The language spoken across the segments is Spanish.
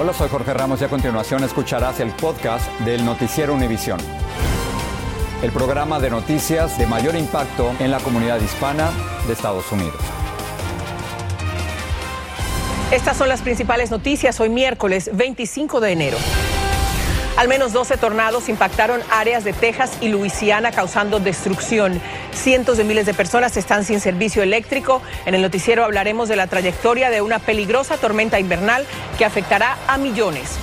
Hola, soy Jorge Ramos y a continuación escucharás el podcast del Noticiero Univisión. El programa de noticias de mayor impacto en la comunidad hispana de Estados Unidos. Estas son las principales noticias hoy miércoles 25 de enero. Al menos 12 tornados impactaron áreas de Texas y Luisiana causando destrucción. Cientos de miles de personas están sin servicio eléctrico. En el noticiero hablaremos de la trayectoria de una peligrosa tormenta invernal que afectará a millones.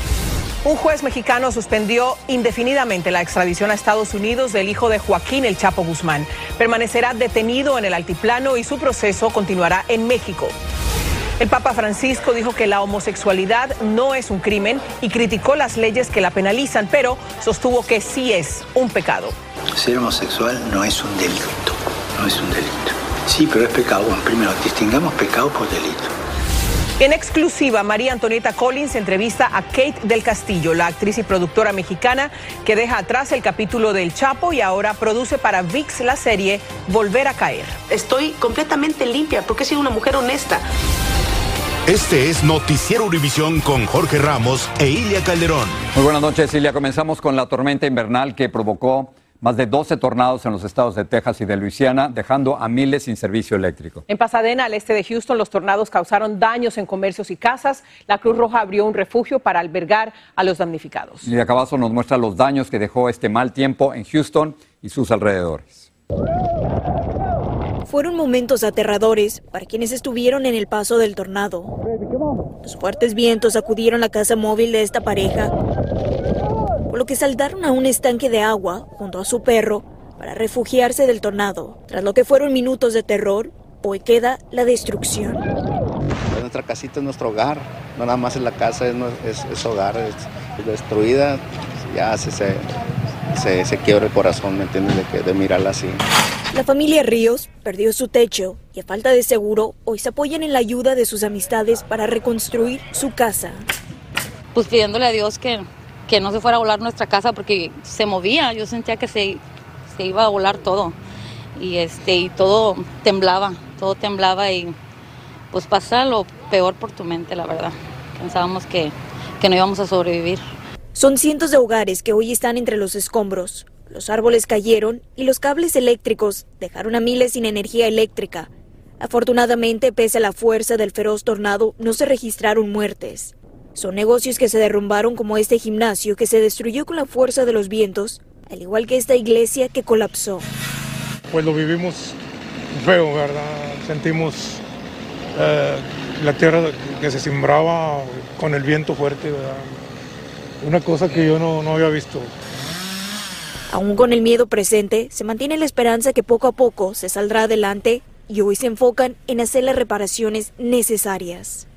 Un juez mexicano suspendió indefinidamente la extradición a Estados Unidos del hijo de Joaquín El Chapo Guzmán. Permanecerá detenido en el altiplano y su proceso continuará en México. El Papa Francisco dijo que la homosexualidad no es un crimen y criticó las leyes que la penalizan, pero sostuvo que sí es un pecado. Ser homosexual no es un delito, no es un delito. Sí, pero es pecado. Bueno, primero, distingamos pecado por delito. En exclusiva, María Antonieta Collins entrevista a Kate del Castillo, la actriz y productora mexicana que deja atrás el capítulo del Chapo y ahora produce para VIX la serie Volver a Caer. Estoy completamente limpia porque he sido una mujer honesta. Este es Noticiero Univisión con Jorge Ramos e Ilia Calderón. Muy buenas noches, Ilia. Comenzamos con la tormenta invernal que provocó más de 12 tornados en los estados de Texas y de Luisiana, dejando a miles sin servicio eléctrico. En Pasadena, al este de Houston, los tornados causaron daños en comercios y casas. La Cruz Roja abrió un refugio para albergar a los damnificados. Lilia Cavazo nos muestra los daños que dejó este mal tiempo en Houston y sus alrededores. Fueron momentos aterradores para quienes estuvieron en el paso del tornado. Los fuertes vientos sacudieron la casa móvil de esta pareja, por lo que saltaron a un estanque de agua junto a su perro para refugiarse del tornado. Tras lo que fueron minutos de terror, hoy queda la destrucción. Nuestra casita es nuestro hogar, no nada más es la casa, es, es, es hogar, es, destruida, ya se, se, se, se quiebra el corazón, ¿me entiendes? De, que, de mirarla así. La familia Ríos perdió su techo y a falta de seguro hoy se apoyan en la ayuda de sus amistades para reconstruir su casa. Pues pidiéndole a Dios que, que no se fuera a volar nuestra casa porque se movía, yo sentía que se, se iba a volar todo y, este, y todo temblaba, todo temblaba y pues pasa lo peor por tu mente, la verdad. Pensábamos que, que no íbamos a sobrevivir. Son cientos de hogares que hoy están entre los escombros. Los árboles cayeron y los cables eléctricos dejaron a miles sin energía eléctrica. Afortunadamente, pese a la fuerza del feroz tornado, no se registraron muertes. Son negocios que se derrumbaron como este gimnasio que se destruyó con la fuerza de los vientos, al igual que esta iglesia que colapsó. Pues lo vivimos feo, ¿verdad? Sentimos eh, la tierra que se sembraba con el viento fuerte, ¿verdad? Una cosa que yo no, no había visto. Aún con el miedo presente, se mantiene la esperanza que poco a poco se saldrá adelante y hoy se enfocan en hacer las reparaciones necesarias.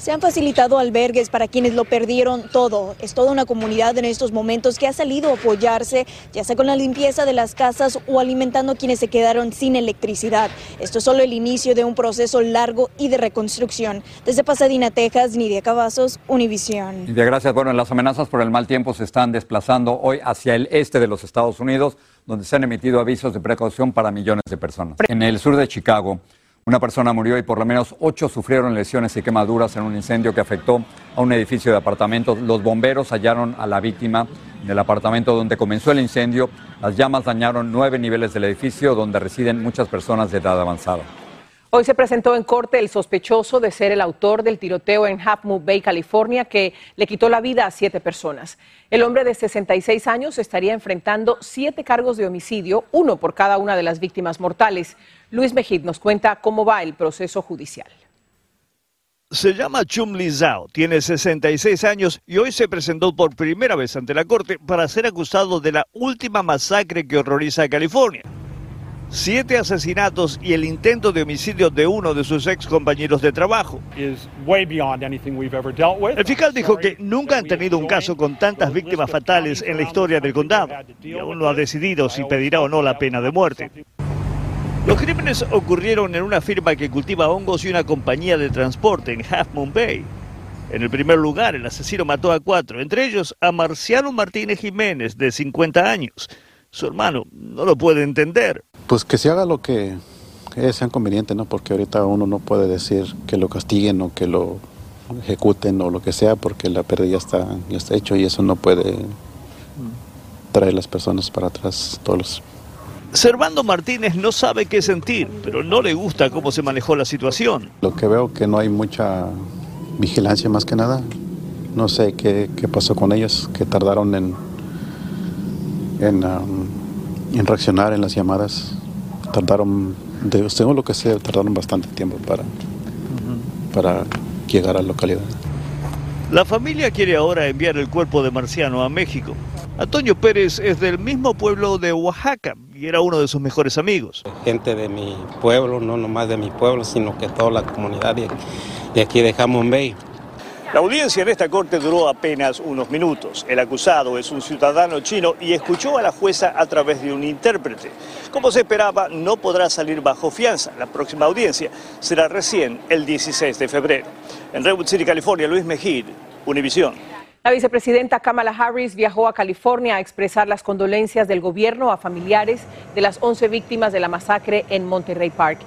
Se han facilitado albergues para quienes lo perdieron todo. Es toda una comunidad en estos momentos que ha salido a apoyarse, ya sea con la limpieza de las casas o alimentando a quienes se quedaron sin electricidad. Esto es solo el inicio de un proceso largo y de reconstrucción. Desde Pasadena, Texas, Nidia Cavazos, Univisión. Nidia, gracias. Bueno, las amenazas por el mal tiempo se están desplazando hoy hacia el este de los Estados Unidos, donde se han emitido avisos de precaución para millones de personas. En el sur de Chicago, Una persona murió y por lo menos ocho sufrieron lesiones y quemaduras en un incendio que afectó a un edificio de apartamentos. Los bomberos hallaron a la víctima en el apartamento donde comenzó el incendio. Las llamas dañaron nueve niveles del edificio donde residen muchas personas de edad avanzada. Hoy se presentó en corte el sospechoso de ser el autor del tiroteo en Half Moon Bay, California, que le quitó la vida a siete personas. El hombre de 66 años estaría enfrentando siete cargos de homicidio, uno por cada una de las víctimas mortales. Luis Mejid nos cuenta cómo va el proceso judicial. Se llama Chum Li Zhao, tiene 66 años y hoy se presentó por primera vez ante la corte para ser acusado de la última masacre que horroriza a California siete asesinatos y el intento de homicidio de uno de sus ex compañeros de trabajo. El fiscal dijo que nunca han tenido un caso con tantas víctimas fatales en la historia del condado y aún no ha decidido si pedirá o no la pena de muerte. Los crímenes ocurrieron en una firma que cultiva hongos y una compañía de transporte en Half Moon Bay. En el primer lugar, el asesino mató a cuatro, entre ellos a Marciano Martínez Jiménez, de 50 años. Su hermano no lo puede entender. Pues que se haga lo que, sea conveniente, ¿no? Porque ahorita uno no puede decir que lo castiguen o que lo ejecuten o lo que sea, porque la pérdida ya está, ya está hecho y eso no puede traer las personas para atrás todos Servando Martínez no sabe qué sentir, pero no le gusta cómo se manejó la situación. Lo que veo que no hay mucha vigilancia más que nada. No sé qué, pasó con ellos, que tardaron en, en, um, en reaccionar en las llamadas tardaron, de, según lo que sé, tardaron bastante tiempo para, para llegar a la localidad. La familia quiere ahora enviar el cuerpo de Marciano a México. Antonio Pérez es del mismo pueblo de Oaxaca y era uno de sus mejores amigos. Gente de mi pueblo, no nomás de mi pueblo, sino que toda la comunidad de, de aquí de Jamón Bay. La audiencia en esta corte duró apenas unos minutos. El acusado es un ciudadano chino y escuchó a la jueza a través de un intérprete. Como se esperaba, no podrá salir bajo fianza. La próxima audiencia será recién el 16 de febrero. En Redwood City, California, Luis Mejid, Univisión. La vicepresidenta Kamala Harris viajó a California a expresar las condolencias del gobierno a familiares de las 11 víctimas de la masacre en Monterrey Park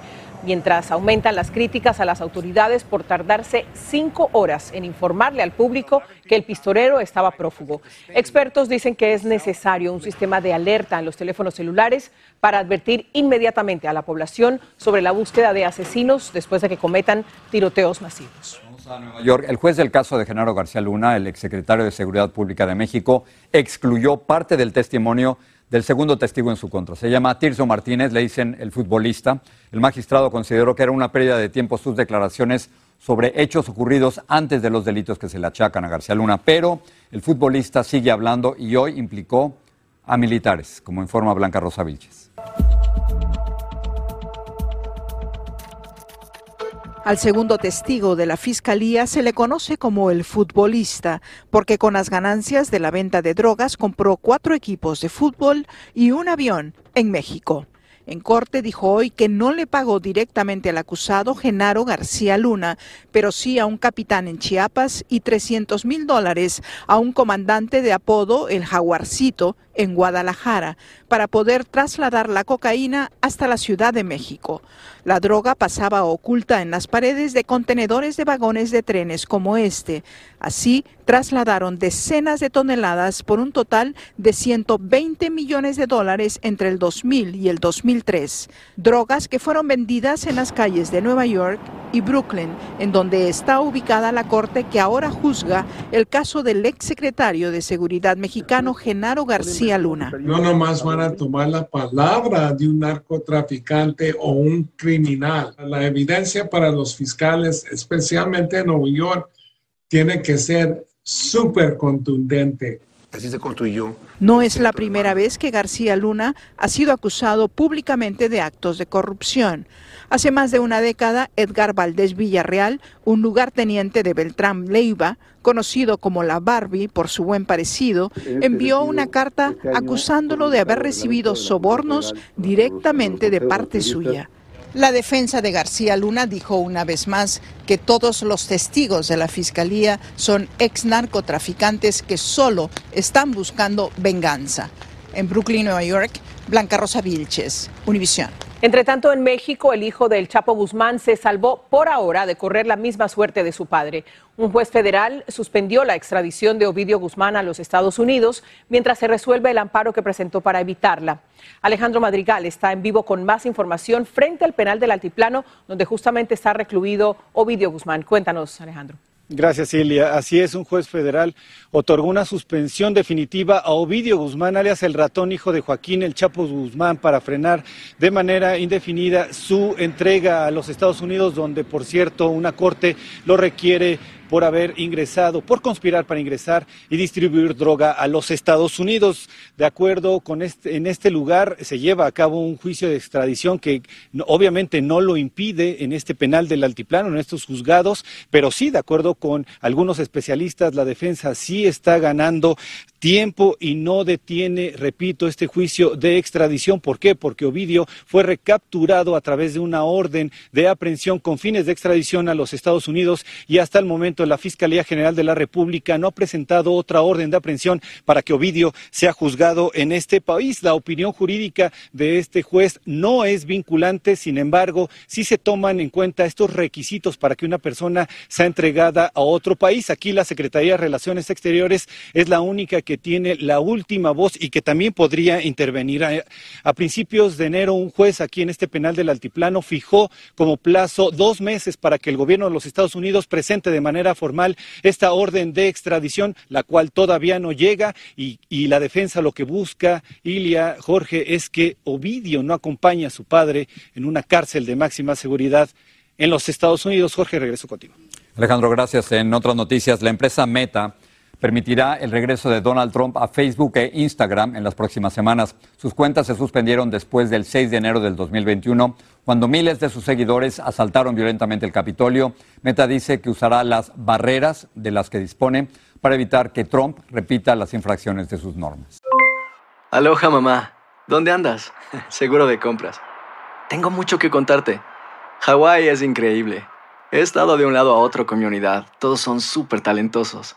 mientras aumentan las críticas a las autoridades por tardarse cinco horas en informarle al público que el pistolero estaba prófugo. Expertos dicen que es necesario un sistema de alerta en los teléfonos celulares para advertir inmediatamente a la población sobre la búsqueda de asesinos después de que cometan tiroteos masivos. El juez del caso de Genaro García Luna, el exsecretario de Seguridad Pública de México, excluyó parte del testimonio del segundo testigo en su contra. Se llama Tirso Martínez, le dicen el futbolista. El magistrado consideró que era una pérdida de tiempo sus declaraciones sobre hechos ocurridos antes de los delitos que se le achacan a García Luna, pero el futbolista sigue hablando y hoy implicó a militares, como informa Blanca Rosa Vilches. Al segundo testigo de la Fiscalía se le conoce como el futbolista, porque con las ganancias de la venta de drogas compró cuatro equipos de fútbol y un avión en México. En corte dijo hoy que no le pagó directamente al acusado Genaro García Luna, pero sí a un capitán en Chiapas y 300 mil dólares a un comandante de apodo El Jaguarcito en Guadalajara para poder trasladar la cocaína hasta la Ciudad de México. La droga pasaba oculta en las paredes de contenedores de vagones de trenes como este. Así, trasladaron decenas de toneladas por un total de 120 millones de dólares entre el 2000 y el 2003. Drogas que fueron vendidas en las calles de Nueva York y Brooklyn, en donde está ubicada la corte que ahora juzga el caso del exsecretario de Seguridad mexicano Genaro García Luna. No nomás van a tomar la palabra de un narcotraficante o un criminal. La evidencia para los fiscales, especialmente en Nueva York, tiene que ser súper contundente. Así se construyó. No es la primera vez que García Luna ha sido acusado públicamente de actos de corrupción. Hace más de una década, Edgar Valdés Villarreal, un lugarteniente de Beltrán Leiva, conocido como la Barbie por su buen parecido, envió una carta acusándolo de haber recibido sobornos directamente de parte suya. La defensa de García Luna dijo una vez más que todos los testigos de la fiscalía son ex narcotraficantes que solo están buscando venganza. En Brooklyn, Nueva York, Blanca Rosa Vilches, Univisión. Entre tanto, en México, el hijo del Chapo Guzmán se salvó por ahora de correr la misma suerte de su padre. Un juez federal suspendió la extradición de Ovidio Guzmán a los Estados Unidos mientras se resuelve el amparo que presentó para evitarla. Alejandro Madrigal está en vivo con más información frente al penal del Altiplano, donde justamente está recluido Ovidio Guzmán. Cuéntanos, Alejandro. Gracias, Ilia. Así es, un juez federal otorgó una suspensión definitiva a Ovidio Guzmán, alias el ratón hijo de Joaquín El Chapo Guzmán, para frenar de manera indefinida su entrega a los Estados Unidos, donde, por cierto, una corte lo requiere por haber ingresado, por conspirar para ingresar y distribuir droga a los Estados Unidos. De acuerdo con este, en este lugar se lleva a cabo un juicio de extradición que obviamente no lo impide en este penal del altiplano, en estos juzgados, pero sí, de acuerdo con algunos especialistas, la defensa sí está ganando tiempo y no detiene, repito, este juicio de extradición. ¿Por qué? Porque Ovidio fue recapturado a través de una orden de aprehensión con fines de extradición a los Estados Unidos y hasta el momento la Fiscalía General de la República no ha presentado otra orden de aprehensión para que Ovidio sea juzgado en este país. La opinión jurídica de este juez no es vinculante, sin embargo, sí se toman en cuenta estos requisitos para que una persona sea entregada a otro país. Aquí la Secretaría de Relaciones Exteriores es la única que tiene la última voz y que también podría intervenir. A, principios de enero, un juez aquí en este penal del Altiplano fijó como plazo dos meses para que el gobierno de los Estados Unidos presente de formal esta orden de extradición, la cual todavía no llega y, y la defensa lo que busca, Ilia, Jorge, es que Ovidio no acompañe a su padre en una cárcel de máxima seguridad en los Estados Unidos. Jorge, regreso contigo. Alejandro, gracias. En otras noticias, la empresa Meta permitirá el regreso de Donald Trump a Facebook e Instagram en las próximas semanas. Sus cuentas se suspendieron después del 6 de enero del 2021, cuando miles de sus seguidores asaltaron violentamente el Capitolio. Meta dice que usará las barreras de las que dispone para evitar que Trump repita las infracciones de sus normas. Aloha mamá, ¿dónde andas? Seguro de compras. Tengo mucho que contarte. Hawái es increíble. He estado de un lado a otro con mi unidad. Todos son súper talentosos.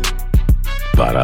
Para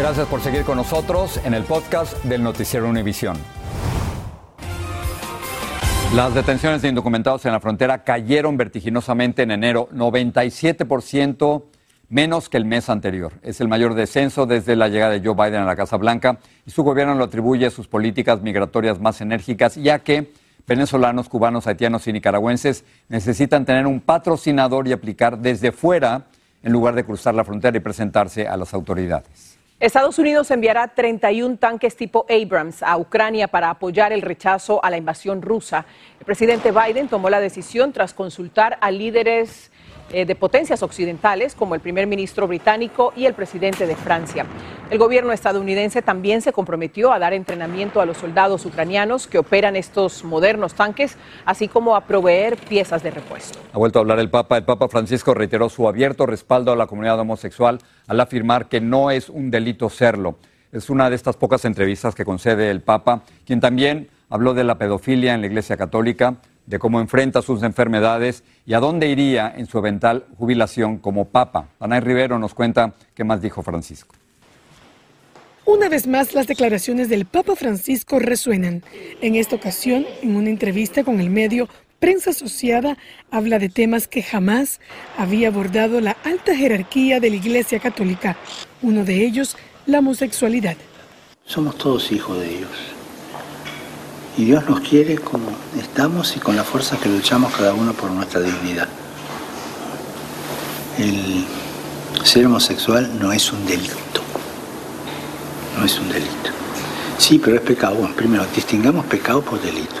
Gracias por seguir con nosotros en el podcast del Noticiero Univisión. Las detenciones de indocumentados en la frontera cayeron vertiginosamente en enero, 97% menos que el mes anterior. Es el mayor descenso desde la llegada de Joe Biden a la Casa Blanca y su gobierno lo atribuye a sus políticas migratorias más enérgicas, ya que venezolanos, cubanos, haitianos y nicaragüenses necesitan tener un patrocinador y aplicar desde fuera en lugar de cruzar la frontera y presentarse a las autoridades. Estados Unidos enviará 31 tanques tipo Abrams a Ucrania para apoyar el rechazo a la invasión rusa. El presidente Biden tomó la decisión tras consultar a líderes eh, de potencias occidentales como el primer ministro británico y el presidente de Francia. El gobierno estadounidense también se comprometió a dar entrenamiento a los soldados ucranianos que operan estos modernos tanques, así como a proveer piezas de repuesto. Ha vuelto a hablar el Papa. El Papa Francisco reiteró su abierto respaldo a la comunidad homosexual al afirmar que no es un delito serlo. Es una de estas pocas entrevistas que concede el Papa, quien también habló de la pedofilia en la Iglesia Católica, de cómo enfrenta sus enfermedades y a dónde iría en su eventual jubilación como Papa. Ana Rivero nos cuenta qué más dijo Francisco. Una vez más, las declaraciones del Papa Francisco resuenan. En esta ocasión, en una entrevista con el medio Prensa Asociada, habla de temas que jamás había abordado la alta jerarquía de la Iglesia Católica. Uno de ellos, la homosexualidad. Somos todos hijos de Dios. Y Dios nos quiere como estamos y con la fuerza que luchamos cada uno por nuestra dignidad. El ser homosexual no es un delito. No es un delito. Sí, pero es pecado. Bueno, primero, distingamos pecado por delito.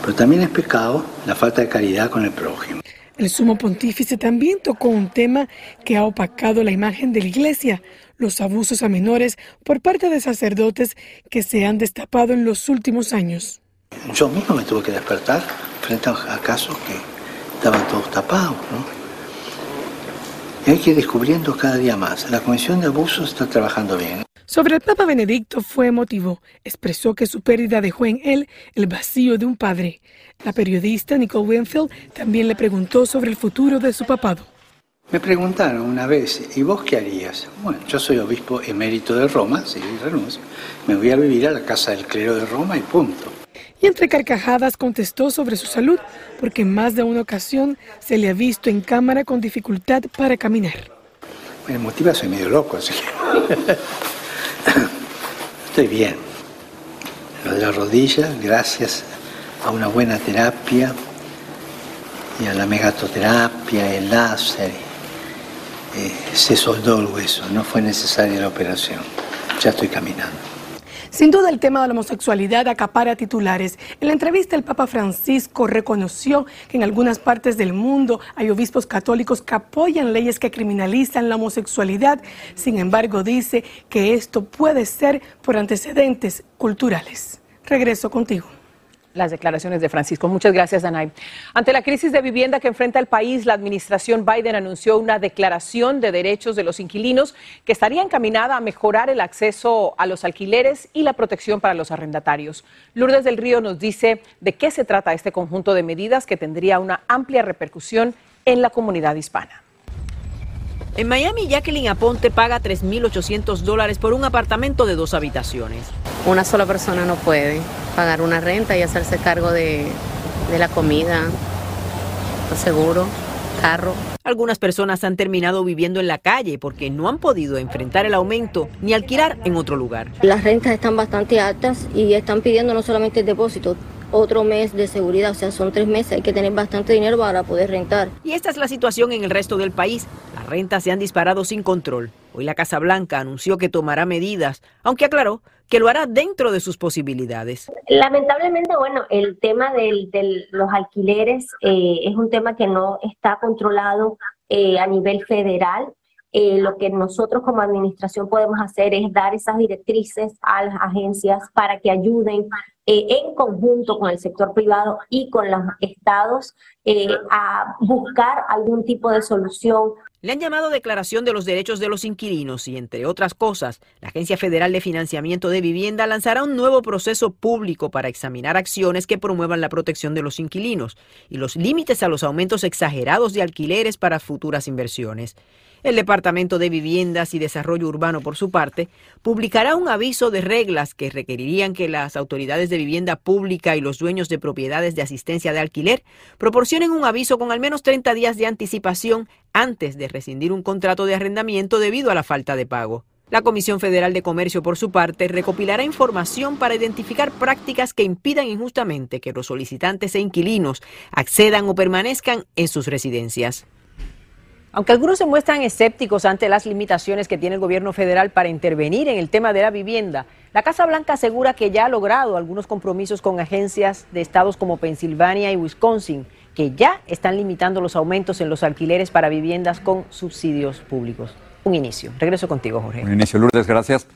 Pero también es pecado la falta de caridad con el prójimo. El sumo pontífice también tocó un tema que ha opacado la imagen de la iglesia, los abusos a menores por parte de sacerdotes que se han destapado en los últimos años. Yo mismo me tuve que despertar frente a casos que estaban todos tapados, ¿no? Y hay que ir descubriendo cada día más. La Comisión de Abusos está trabajando bien. Sobre el Papa Benedicto fue emotivo. Expresó que su pérdida dejó en él el vacío de un padre. La periodista Nicole Winfield también le preguntó sobre el futuro de su papado. Me preguntaron una vez, ¿y vos qué harías? Bueno, yo soy obispo emérito de Roma, si renuncio. Me voy a vivir a la casa del clero de Roma y punto. Y entre carcajadas contestó sobre su salud, porque en más de una ocasión se le ha visto en cámara con dificultad para caminar. Me motiva, soy medio loco, así que... Estoy bien. Lo de la rodilla, gracias a una buena terapia y a la megatoterapia, el láser eh, se soldó el hueso, no fue necesaria la operación. Ya estoy caminando. Sin duda el tema de la homosexualidad acapara titulares. En la entrevista el Papa Francisco reconoció que en algunas partes del mundo hay obispos católicos que apoyan leyes que criminalizan la homosexualidad. Sin embargo, dice que esto puede ser por antecedentes culturales. Regreso contigo las declaraciones de Francisco. Muchas gracias, Danay. Ante la crisis de vivienda que enfrenta el país, la administración Biden anunció una declaración de derechos de los inquilinos que estaría encaminada a mejorar el acceso a los alquileres y la protección para los arrendatarios. Lourdes del Río nos dice de qué se trata este conjunto de medidas que tendría una amplia repercusión en la comunidad hispana. En Miami, Jacqueline Aponte paga 3.800 dólares por un apartamento de dos habitaciones. Una sola persona no puede pagar una renta y hacerse cargo de, la comida, el seguro, carro. Algunas personas han terminado viviendo en la calle porque no han podido enfrentar el aumento ni alquilar en otro lugar. Las rentas están bastante altas y están pidiendo no solamente el depósito, otro mes de seguridad, o sea, son tres meses, hay que tener bastante dinero para poder rentar. Y esta es la situación en el resto del país. Rentas se han disparado sin control. Hoy la Casa Blanca anunció que tomará medidas, aunque aclaró que lo hará dentro de sus posibilidades. Lamentablemente, bueno, el tema de los alquileres eh, es un tema que no está controlado eh, a nivel federal. Eh, lo que nosotros como administración podemos hacer es dar esas directrices a las agencias para que ayuden eh, en conjunto con el sector privado y con los estados eh, a buscar algún tipo de solución. Le han llamado Declaración de los Derechos de los Inquilinos y, entre otras cosas, la Agencia Federal de Financiamiento de Vivienda lanzará un nuevo proceso público para examinar acciones que promuevan la protección de los inquilinos y los límites a los aumentos exagerados de alquileres para futuras inversiones. El Departamento de Viviendas y Desarrollo Urbano, por su parte, publicará un aviso de reglas que requerirían que las autoridades de vivienda pública y los dueños de propiedades de asistencia de alquiler proporcionen un aviso con al menos 30 días de anticipación antes de rescindir un contrato de arrendamiento debido a la falta de pago. La Comisión Federal de Comercio, por su parte, recopilará información para identificar prácticas que impidan injustamente que los solicitantes e inquilinos accedan o permanezcan en sus residencias. Aunque algunos se muestran escépticos ante las limitaciones que tiene el gobierno federal para intervenir en el tema de la vivienda, la Casa Blanca asegura que ya ha logrado algunos compromisos con agencias de estados como Pensilvania y Wisconsin, que ya están limitando los aumentos en los alquileres para viviendas con subsidios públicos. Un inicio. Regreso contigo, Jorge. Un inicio, Lourdes, gracias.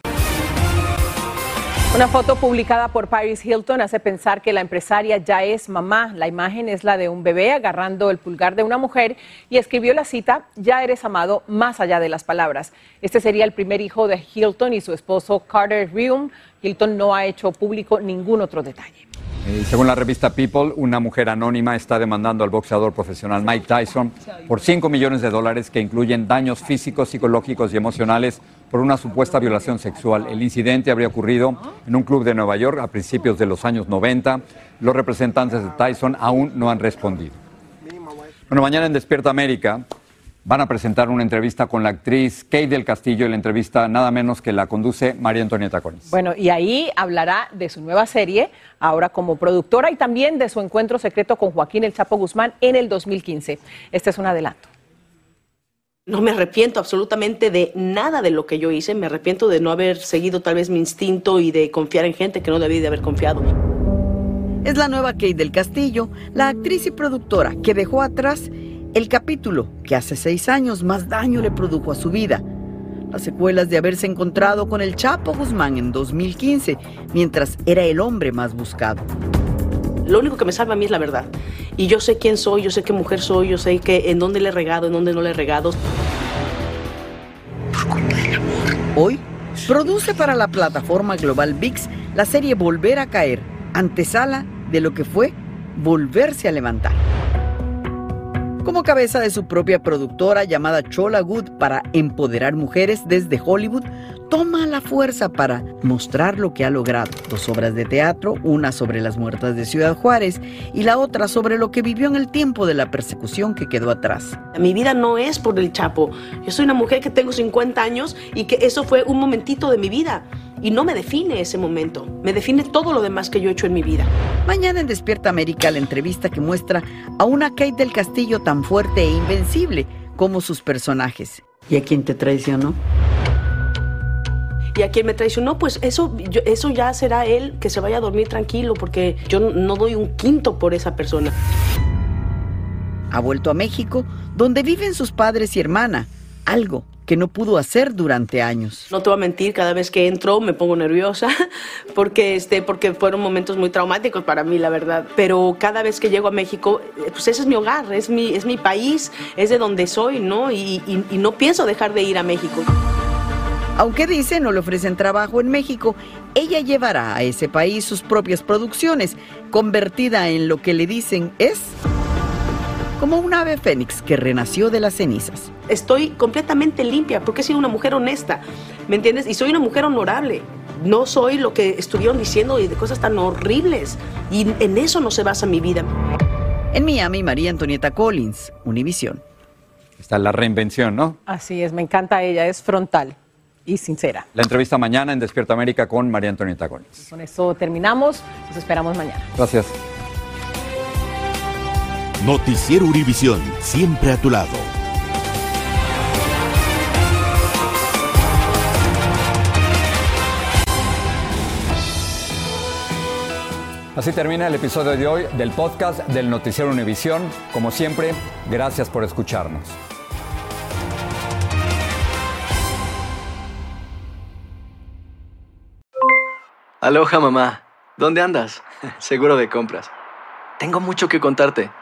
Una foto publicada por Paris Hilton hace pensar que la empresaria ya es mamá. La imagen es la de un bebé agarrando el pulgar de una mujer y escribió la cita, ya eres amado más allá de las palabras. Este sería el primer hijo de Hilton y su esposo Carter Rium. Hilton no ha hecho público ningún otro detalle. Eh, según la revista People, una mujer anónima está demandando al boxeador profesional Mike Tyson por 5 millones de dólares que incluyen daños físicos, psicológicos y emocionales por una supuesta violación sexual. El incidente habría ocurrido en un club de Nueva York a principios de los años 90. Los representantes de Tyson aún no han respondido. Bueno, mañana en Despierta América van a presentar una entrevista con la actriz Kate del Castillo y la entrevista nada menos que la conduce María Antonieta Collins. Bueno, y ahí hablará de su nueva serie, ahora como productora, y también de su encuentro secreto con Joaquín El Chapo Guzmán en el 2015. Este es un adelanto. No me arrepiento absolutamente de nada de lo que yo hice, me arrepiento de no haber seguido tal vez mi instinto y de confiar en gente que no debí de haber confiado. Es la nueva Kate del Castillo, la actriz y productora que dejó atrás el capítulo que hace seis años más daño le produjo a su vida. Las secuelas de haberse encontrado con el Chapo Guzmán en 2015, mientras era el hombre más buscado. Lo único que me salva a mí es la verdad. Y yo sé quién soy, yo sé qué mujer soy, yo sé que en dónde le he regado, en dónde no le he regado. Hoy produce para la plataforma global VIX la serie Volver a caer, antesala de lo que fue volverse a levantar como cabeza de su propia productora llamada Chola Good para empoderar mujeres desde Hollywood, toma la fuerza para mostrar lo que ha logrado. Dos obras de teatro, una sobre las muertas de Ciudad Juárez y la otra sobre lo que vivió en el tiempo de la persecución que quedó atrás. Mi vida no es por el Chapo. Yo soy una mujer que tengo 50 años y que eso fue un momentito de mi vida. Y no me define ese momento, me define todo lo demás que yo he hecho en mi vida. Mañana en Despierta América la entrevista que muestra a una Kate del Castillo tan fuerte e invencible como sus personajes. ¿Y a quién te traicionó? y a quien me traicionó, pues eso, eso ya será él que se vaya a dormir tranquilo, porque yo no doy un quinto por esa persona. Ha vuelto a México, donde viven sus padres y hermana, algo que no pudo hacer durante años. No te voy a mentir, cada vez que entro me pongo nerviosa porque, este, porque fueron momentos muy traumáticos para mí, la verdad. Pero cada vez que llego a México, eh, pues ese es mi hogar, es mi, es mi país, es de donde soy, ¿no? Y, y no pienso dejar de ir a México. Aunque dice no le ofrecen trabajo en México, ella llevará a ese país sus propias producciones, convertida en lo que le dicen es como un ave fénix que renació de las cenizas. Estoy completamente limpia porque he sido una mujer honesta, ¿me entiendes? Y soy una mujer honorable. No soy lo que estuvieron diciendo y de cosas tan horribles. Y en eso no se basa mi vida. En Miami, María Antonieta Collins, Univisión. Está la reinvención, ¿no? Así es, me encanta ella, es frontal y sincera. La entrevista mañana en Despierta América con María Antonieta Collins. Con eso terminamos, nos esperamos mañana. Gracias. Noticiero Univisión, siempre a tu lado. Así termina el episodio de hoy del podcast del Noticiero Univisión. Como siempre, gracias por escucharnos. Aloha mamá, ¿dónde andas? Seguro de compras. Tengo mucho que contarte.